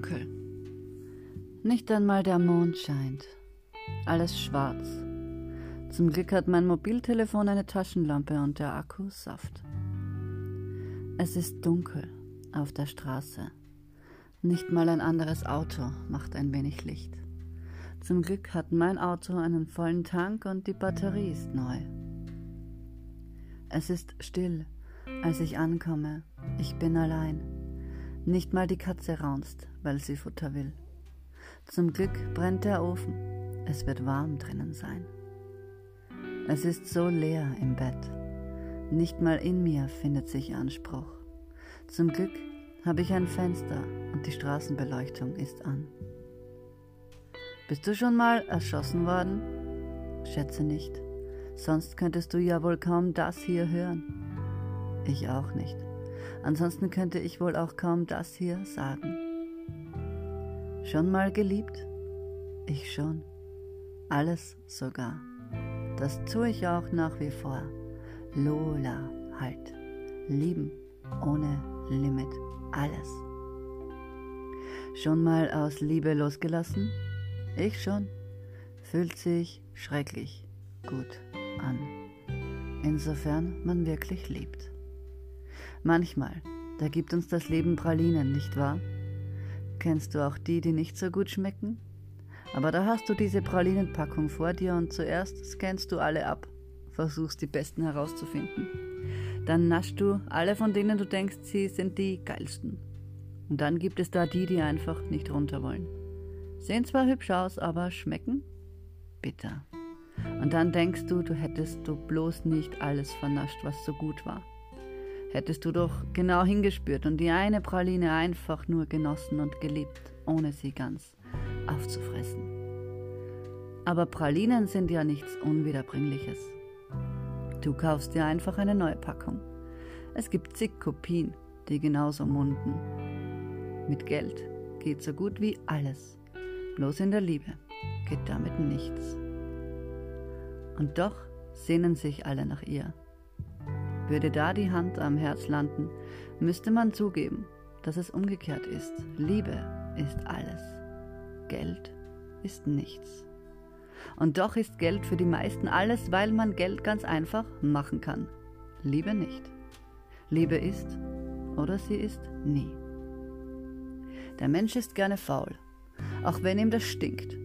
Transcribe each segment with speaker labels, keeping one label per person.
Speaker 1: dunkel. Nicht einmal der Mond scheint. Alles schwarz. Zum Glück hat mein Mobiltelefon eine Taschenlampe und der Akku Saft. Es ist dunkel auf der Straße. Nicht mal ein anderes Auto macht ein wenig Licht. Zum Glück hat mein Auto einen vollen Tank und die Batterie ist neu. Es ist still, als ich ankomme. Ich bin allein. Nicht mal die Katze raunzt, weil sie Futter will. Zum Glück brennt der Ofen. Es wird warm drinnen sein. Es ist so leer im Bett. Nicht mal in mir findet sich Anspruch. Zum Glück habe ich ein Fenster und die Straßenbeleuchtung ist an. Bist du schon mal erschossen worden? Schätze nicht. Sonst könntest du ja wohl kaum das hier hören. Ich auch nicht. Ansonsten könnte ich wohl auch kaum das hier sagen. Schon mal geliebt? Ich schon. Alles sogar. Das tue ich auch nach wie vor. Lola halt. Lieben ohne Limit. Alles. Schon mal aus Liebe losgelassen? Ich schon. Fühlt sich schrecklich gut an. Insofern man wirklich liebt. Manchmal, da gibt uns das Leben Pralinen, nicht wahr? Kennst du auch die, die nicht so gut schmecken? Aber da hast du diese Pralinenpackung vor dir und zuerst scannst du alle ab, versuchst die besten herauszufinden. Dann naschst du alle, von denen du denkst, sie sind die geilsten. Und dann gibt es da die, die einfach nicht runter wollen. Sehen zwar hübsch aus, aber schmecken bitter. Und dann denkst du, du hättest du bloß nicht alles vernascht, was so gut war hättest du doch genau hingespürt und die eine Praline einfach nur genossen und geliebt, ohne sie ganz aufzufressen. Aber Pralinen sind ja nichts Unwiederbringliches. Du kaufst dir einfach eine neue Packung. Es gibt zig Kopien, die genauso munden. Mit Geld geht so gut wie alles. Bloß in der Liebe geht damit nichts. Und doch sehnen sich alle nach ihr. Würde da die Hand am Herz landen, müsste man zugeben, dass es umgekehrt ist. Liebe ist alles. Geld ist nichts. Und doch ist Geld für die meisten alles, weil man Geld ganz einfach machen kann. Liebe nicht. Liebe ist oder sie ist nie. Der Mensch ist gerne faul, auch wenn ihm das stinkt.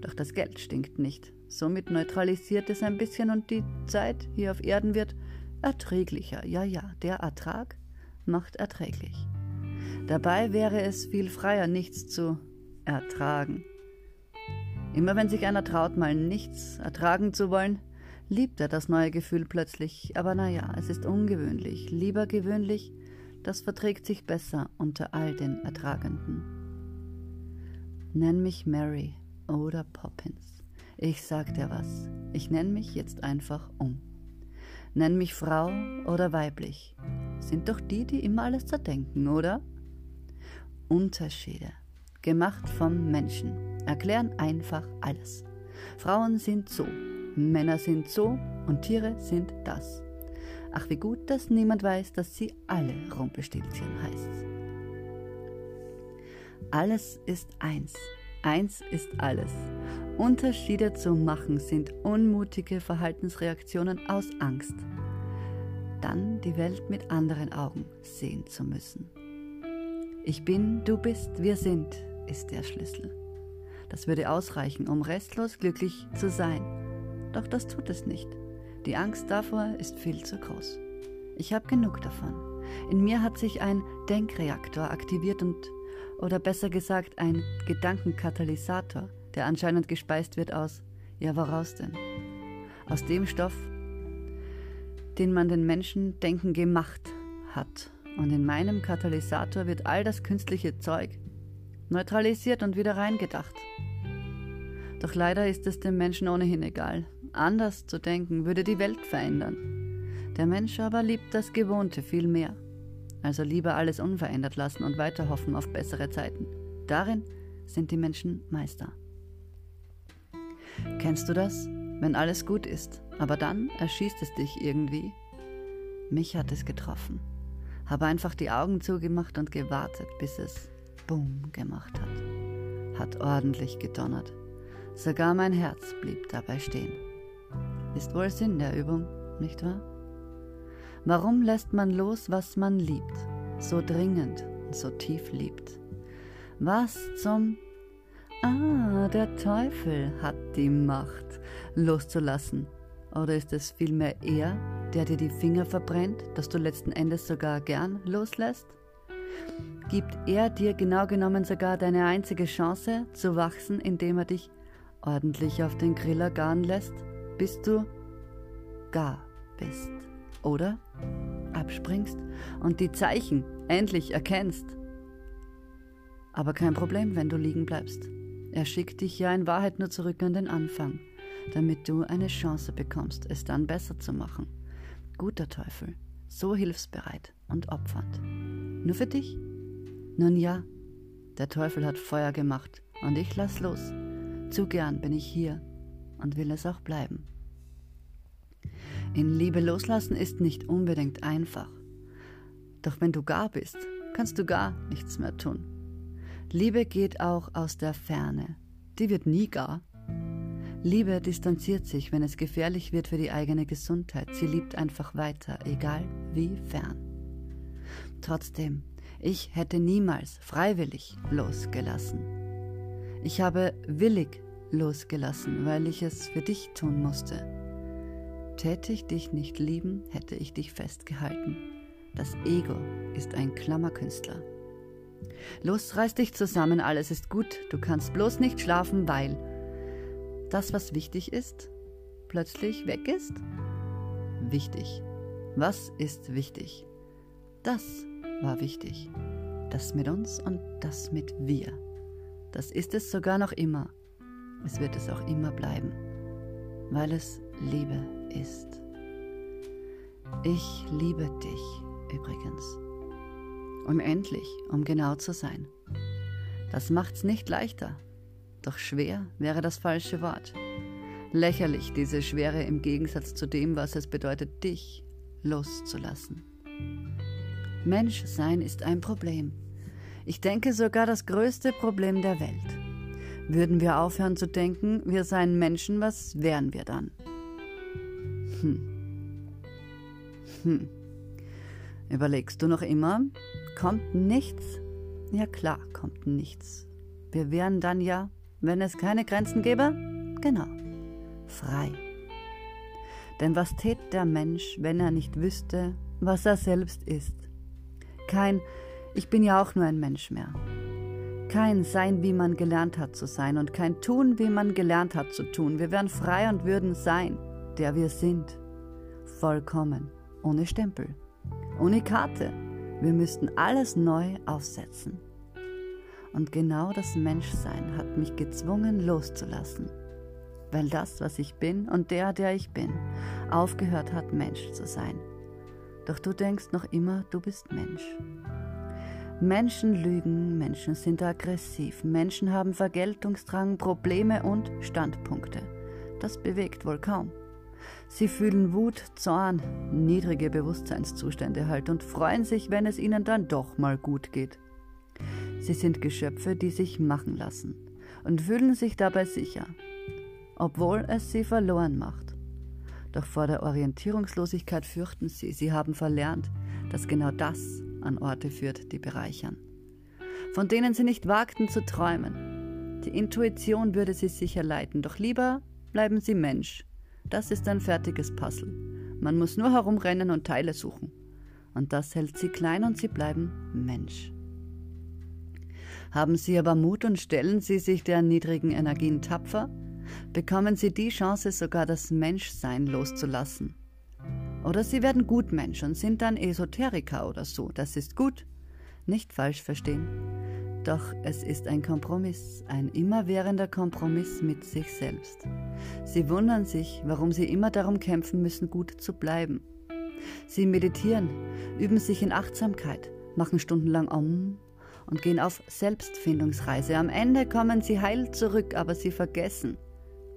Speaker 1: Doch das Geld stinkt nicht. Somit neutralisiert es ein bisschen und die Zeit hier auf Erden wird erträglicher. Ja, ja, der Ertrag macht erträglich. Dabei wäre es viel freier, nichts zu ertragen. Immer wenn sich einer traut, mal nichts ertragen zu wollen, liebt er das neue Gefühl plötzlich. Aber naja, es ist ungewöhnlich. Lieber gewöhnlich, das verträgt sich besser unter all den Ertragenden. Nenn mich Mary oder Poppins. Ich sag dir was. Ich nenn mich jetzt einfach um. Nenn mich Frau oder weiblich. Sind doch die, die immer alles zerdenken, oder? Unterschiede, gemacht vom Menschen, erklären einfach alles. Frauen sind so, Männer sind so und Tiere sind das. Ach, wie gut, dass niemand weiß, dass sie alle Rumpelstilzchen heißt. Alles ist eins. Eins ist alles. Unterschiede zu machen sind unmutige Verhaltensreaktionen aus Angst. Dann die Welt mit anderen Augen sehen zu müssen. Ich bin, du bist, wir sind, ist der Schlüssel. Das würde ausreichen, um restlos glücklich zu sein. Doch das tut es nicht. Die Angst davor ist viel zu groß. Ich habe genug davon. In mir hat sich ein Denkreaktor aktiviert und oder besser gesagt ein Gedankenkatalysator, der anscheinend gespeist wird aus, ja woraus denn? Aus dem Stoff, den man den Menschen denken gemacht hat. Und in meinem Katalysator wird all das künstliche Zeug neutralisiert und wieder reingedacht. Doch leider ist es dem Menschen ohnehin egal. Anders zu denken würde die Welt verändern. Der Mensch aber liebt das Gewohnte viel mehr. Also lieber alles unverändert lassen und weiter hoffen auf bessere Zeiten. Darin sind die Menschen Meister. Kennst du das? Wenn alles gut ist, aber dann erschießt es dich irgendwie? Mich hat es getroffen. Habe einfach die Augen zugemacht und gewartet, bis es Boom gemacht hat. Hat ordentlich gedonnert. Sogar mein Herz blieb dabei stehen. Ist wohl Sinn der Übung, nicht wahr? Warum lässt man los, was man liebt, so dringend und so tief liebt? Was zum... Ah, der Teufel hat die Macht, loszulassen. Oder ist es vielmehr er, der dir die Finger verbrennt, dass du letzten Endes sogar gern loslässt? Gibt er dir genau genommen sogar deine einzige Chance zu wachsen, indem er dich ordentlich auf den Griller garen lässt, bis du gar bist? Oder abspringst und die Zeichen endlich erkennst? Aber kein Problem, wenn du liegen bleibst. Er schickt dich ja in Wahrheit nur zurück an den Anfang, damit du eine Chance bekommst, es dann besser zu machen. Guter Teufel, so hilfsbereit und opfernd. Nur für dich? Nun ja, der Teufel hat Feuer gemacht und ich lass los. Zu gern bin ich hier und will es auch bleiben. In Liebe loslassen ist nicht unbedingt einfach. Doch wenn du gar bist, kannst du gar nichts mehr tun. Liebe geht auch aus der Ferne. Die wird nie gar. Liebe distanziert sich, wenn es gefährlich wird für die eigene Gesundheit. Sie liebt einfach weiter, egal wie fern. Trotzdem, ich hätte niemals freiwillig losgelassen. Ich habe willig losgelassen, weil ich es für dich tun musste. Täte ich dich nicht lieben, hätte ich dich festgehalten. Das Ego ist ein Klammerkünstler. Los, reiß dich zusammen, alles ist gut. Du kannst bloß nicht schlafen, weil das, was wichtig ist, plötzlich weg ist? Wichtig. Was ist wichtig? Das war wichtig. Das mit uns und das mit wir. Das ist es sogar noch immer. Es wird es auch immer bleiben, weil es Liebe ist. Ich liebe dich übrigens. Unendlich, um genau zu sein. Das macht's nicht leichter. Doch schwer wäre das falsche Wort. Lächerlich diese Schwere im Gegensatz zu dem, was es bedeutet, dich loszulassen. Menschsein ist ein Problem. Ich denke sogar das größte Problem der Welt. Würden wir aufhören zu denken, wir seien Menschen, was wären wir dann? Hm. Hm. Überlegst du noch immer, kommt nichts? Ja klar, kommt nichts. Wir wären dann ja, wenn es keine Grenzen gäbe, genau, frei. Denn was tät der Mensch, wenn er nicht wüsste, was er selbst ist? Kein Ich bin ja auch nur ein Mensch mehr. Kein Sein, wie man gelernt hat zu sein und kein Tun, wie man gelernt hat zu tun. Wir wären frei und würden sein, der wir sind. Vollkommen, ohne Stempel, ohne Karte, wir müssten alles neu aufsetzen. Und genau das Menschsein hat mich gezwungen loszulassen, weil das, was ich bin und der, der ich bin, aufgehört hat, Mensch zu sein. Doch du denkst noch immer, du bist Mensch. Menschen lügen, Menschen sind aggressiv, Menschen haben Vergeltungsdrang, Probleme und Standpunkte. Das bewegt wohl kaum. Sie fühlen Wut, Zorn, niedrige Bewusstseinszustände halt und freuen sich, wenn es ihnen dann doch mal gut geht. Sie sind Geschöpfe, die sich machen lassen und fühlen sich dabei sicher, obwohl es sie verloren macht. Doch vor der Orientierungslosigkeit fürchten sie, sie haben verlernt, dass genau das an Orte führt, die bereichern, von denen sie nicht wagten zu träumen. Die Intuition würde sie sicher leiten, doch lieber bleiben sie Mensch das ist ein fertiges Puzzle. Man muss nur herumrennen und Teile suchen. Und das hält sie klein und sie bleiben Mensch. Haben Sie aber Mut und stellen Sie sich der niedrigen Energien tapfer, bekommen Sie die Chance, sogar das Menschsein loszulassen. Oder Sie werden Gutmensch und sind dann Esoteriker oder so. Das ist gut. Nicht falsch verstehen. Doch es ist ein Kompromiss, ein immerwährender Kompromiss mit sich selbst. Sie wundern sich, warum sie immer darum kämpfen müssen, gut zu bleiben. Sie meditieren, üben sich in Achtsamkeit, machen stundenlang Om und gehen auf Selbstfindungsreise. Am Ende kommen sie heil zurück, aber sie vergessen,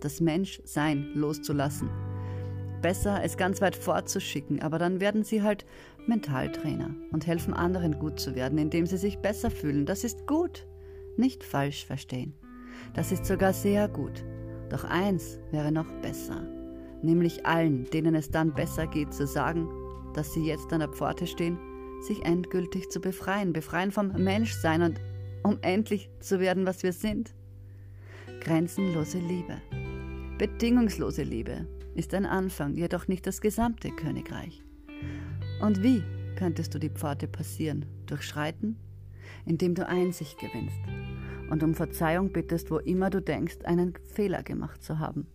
Speaker 1: das Menschsein loszulassen. Besser, es ganz weit fortzuschicken, aber dann werden sie halt Mentaltrainer und helfen anderen gut zu werden, indem sie sich besser fühlen. Das ist gut, nicht falsch verstehen. Das ist sogar sehr gut. Doch eins wäre noch besser, nämlich allen, denen es dann besser geht, zu sagen, dass sie jetzt an der Pforte stehen, sich endgültig zu befreien, befreien vom Menschsein und um endlich zu werden, was wir sind. Grenzenlose Liebe, bedingungslose Liebe ist ein Anfang, jedoch nicht das gesamte Königreich. Und wie könntest du die Pforte passieren? Durchschreiten? Indem du Einsicht gewinnst und um Verzeihung bittest, wo immer du denkst, einen Fehler gemacht zu haben.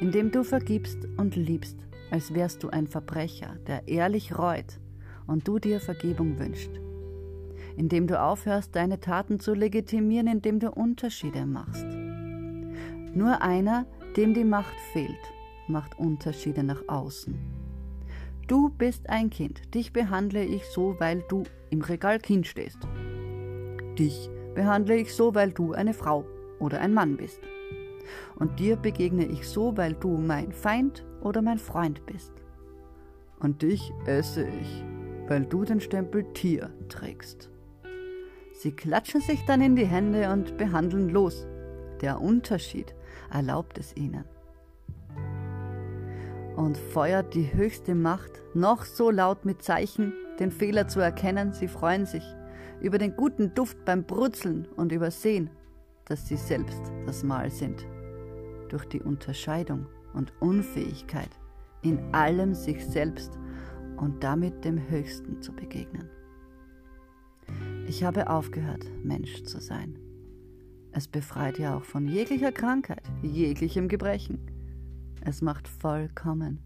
Speaker 1: Indem du vergibst und liebst, als wärst du ein Verbrecher, der ehrlich reut und du dir Vergebung wünscht. Indem du aufhörst, deine Taten zu legitimieren, indem du Unterschiede machst. Nur einer, dem die Macht fehlt, macht Unterschiede nach außen. Du bist ein Kind, dich behandle ich so, weil du im Regal Kind stehst. Dich behandle ich so, weil du eine Frau oder ein Mann bist. Und dir begegne ich so, weil du mein Feind oder mein Freund bist. Und dich esse ich, weil du den Stempel Tier trägst. Sie klatschen sich dann in die Hände und behandeln los. Der Unterschied erlaubt es ihnen. Und feuert die höchste Macht noch so laut mit Zeichen, den Fehler zu erkennen, sie freuen sich über den guten Duft beim Brutzeln und übersehen, dass sie selbst das Mal sind. Durch die Unterscheidung und Unfähigkeit, in allem sich selbst und damit dem Höchsten zu begegnen. Ich habe aufgehört, Mensch zu sein. Es befreit ja auch von jeglicher Krankheit, jeglichem Gebrechen. Es macht vollkommen.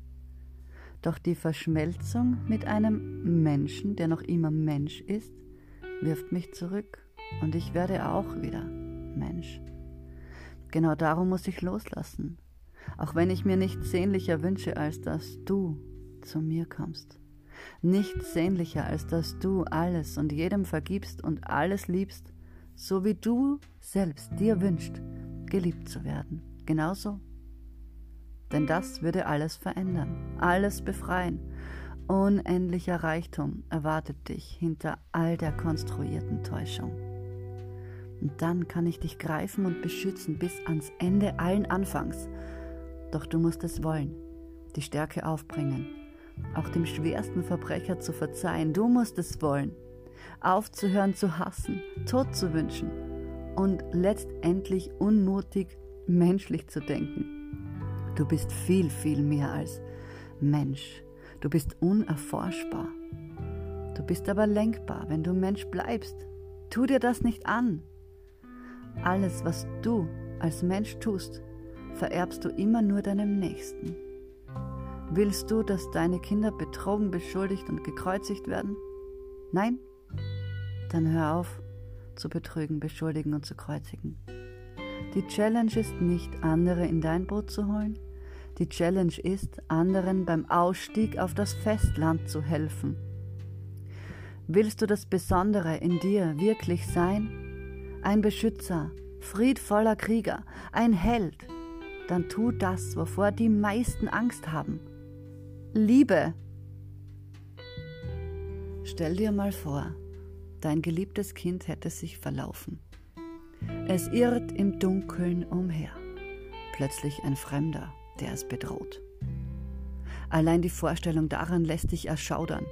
Speaker 1: Doch die Verschmelzung mit einem Menschen, der noch immer Mensch ist, wirft mich zurück und ich werde auch wieder Mensch. Genau darum muss ich loslassen, auch wenn ich mir nichts sehnlicher wünsche, als dass du zu mir kommst. Nichts sehnlicher, als dass du alles und jedem vergibst und alles liebst, so wie du selbst dir wünscht, geliebt zu werden. Genauso. Denn das würde alles verändern, alles befreien Unendlicher Reichtum erwartet dich hinter all der konstruierten Täuschung. Und dann kann ich dich greifen und beschützen bis ans Ende allen Anfangs. Doch du musst es wollen, die Stärke aufbringen, auch dem schwersten Verbrecher zu verzeihen. Du musst es wollen, aufzuhören zu hassen, Tod zu wünschen und letztendlich unmutig menschlich zu denken. Du bist viel, viel mehr als Mensch. Du bist unerforschbar. Du bist aber lenkbar, wenn du Mensch bleibst. Tu dir das nicht an. Alles, was du als Mensch tust, vererbst du immer nur deinem Nächsten. Willst du, dass deine Kinder betrogen, beschuldigt und gekreuzigt werden? Nein? Dann hör auf zu betrügen, beschuldigen und zu kreuzigen. Die Challenge ist nicht, andere in dein Boot zu holen, die Challenge ist, anderen beim Ausstieg auf das Festland zu helfen. Willst du das Besondere in dir wirklich sein? Ein Beschützer, friedvoller Krieger, ein Held? Dann tu das, wovor die meisten Angst haben. Liebe. Stell dir mal vor, dein geliebtes Kind hätte sich verlaufen. Es irrt im Dunkeln umher. Plötzlich ein Fremder der es bedroht. Allein die Vorstellung daran lässt dich erschaudern.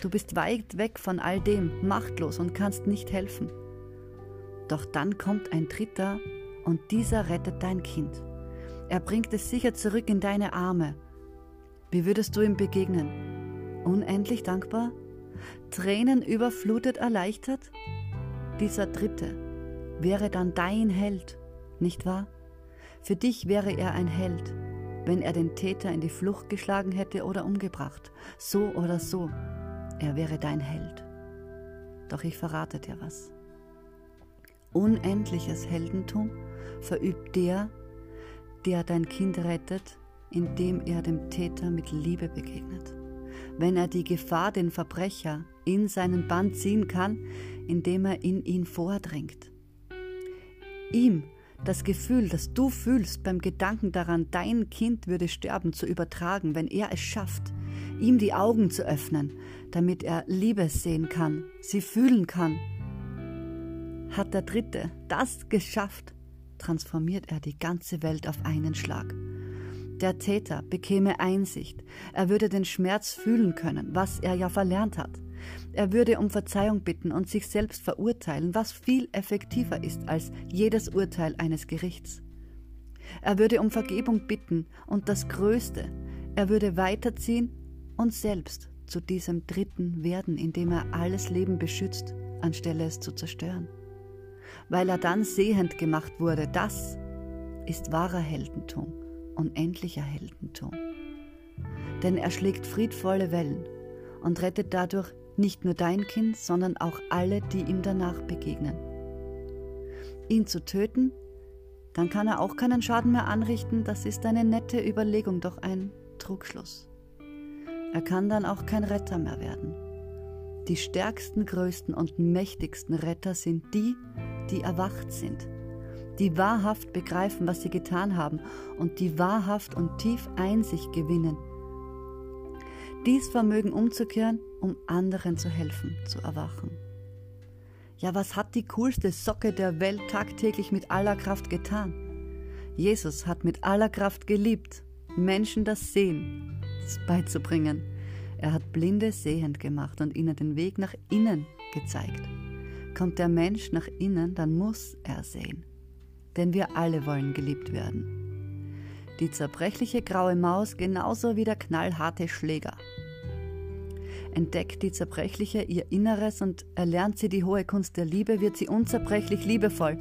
Speaker 1: Du bist weit weg von all dem, machtlos und kannst nicht helfen. Doch dann kommt ein Dritter und dieser rettet dein Kind. Er bringt es sicher zurück in deine Arme. Wie würdest du ihm begegnen? Unendlich dankbar? Tränen überflutet erleichtert? Dieser Dritte wäre dann dein Held, nicht wahr? Für dich wäre er ein Held, wenn er den Täter in die Flucht geschlagen hätte oder umgebracht. So oder so, er wäre dein Held. Doch ich verrate dir was. Unendliches Heldentum verübt der, der dein Kind rettet, indem er dem Täter mit Liebe begegnet. Wenn er die Gefahr, den Verbrecher in seinen Bann ziehen kann, indem er in ihn vordringt. Ihm das Gefühl, das du fühlst beim Gedanken daran, dein Kind würde sterben, zu übertragen, wenn er es schafft, ihm die Augen zu öffnen, damit er Liebe sehen kann, sie fühlen kann. Hat der Dritte das geschafft, transformiert er die ganze Welt auf einen Schlag. Der Täter bekäme Einsicht, er würde den Schmerz fühlen können, was er ja verlernt hat. Er würde um Verzeihung bitten und sich selbst verurteilen, was viel effektiver ist als jedes Urteil eines Gerichts. Er würde um Vergebung bitten und das Größte, er würde weiterziehen und selbst zu diesem Dritten werden, indem er alles Leben beschützt, anstelle es zu zerstören. Weil er dann sehend gemacht wurde, das ist wahrer Heldentum, unendlicher Heldentum. Denn er schlägt friedvolle Wellen und rettet dadurch nicht nur dein Kind, sondern auch alle, die ihm danach begegnen. Ihn zu töten, dann kann er auch keinen Schaden mehr anrichten, das ist eine nette Überlegung, doch ein Trugschluss. Er kann dann auch kein Retter mehr werden. Die stärksten, größten und mächtigsten Retter sind die, die erwacht sind, die wahrhaft begreifen, was sie getan haben und die wahrhaft und tief Einsicht gewinnen. Dies Vermögen umzukehren, um anderen zu helfen, zu erwachen. Ja, was hat die coolste Socke der Welt tagtäglich mit aller Kraft getan? Jesus hat mit aller Kraft geliebt, Menschen das Sehen beizubringen. Er hat Blinde sehend gemacht und ihnen den Weg nach innen gezeigt. Kommt der Mensch nach innen, dann muss er sehen. Denn wir alle wollen geliebt werden. Die zerbrechliche graue Maus genauso wie der knallharte Schläger Entdeckt die Zerbrechliche ihr Inneres und erlernt sie die hohe Kunst der Liebe, wird sie unzerbrechlich liebevoll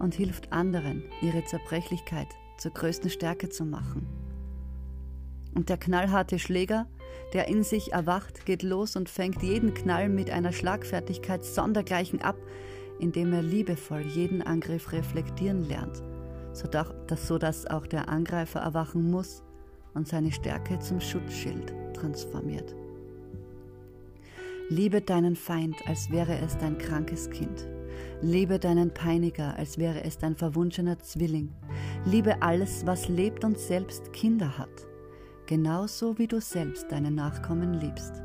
Speaker 1: und hilft anderen, ihre Zerbrechlichkeit zur größten Stärke zu machen. Und der knallharte Schläger, der in sich erwacht, geht los und fängt jeden Knall mit einer Schlagfertigkeit sondergleichen ab, indem er liebevoll jeden Angriff reflektieren lernt, sodass auch der Angreifer erwachen muss und seine Stärke zum Schutzschild transformiert. Liebe deinen Feind, als wäre es dein krankes Kind. Liebe deinen Peiniger, als wäre es dein verwunschener Zwilling. Liebe alles, was lebt und selbst Kinder hat, genauso wie du selbst deine Nachkommen liebst.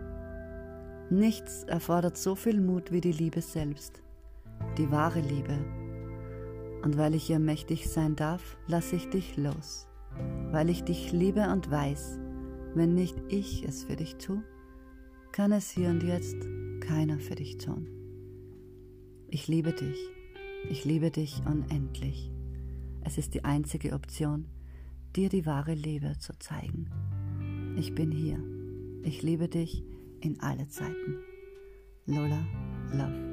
Speaker 1: Nichts erfordert so viel Mut wie die Liebe selbst, die wahre Liebe. Und weil ich ihr mächtig sein darf, lasse ich dich los, weil ich dich liebe und weiß, wenn nicht ich es für dich tue, kann es hier und jetzt keiner für dich tun. Ich liebe dich, ich liebe dich unendlich. Es ist die einzige Option, dir die wahre Liebe zu zeigen. Ich bin hier, ich liebe dich in alle Zeiten. Lola, Love.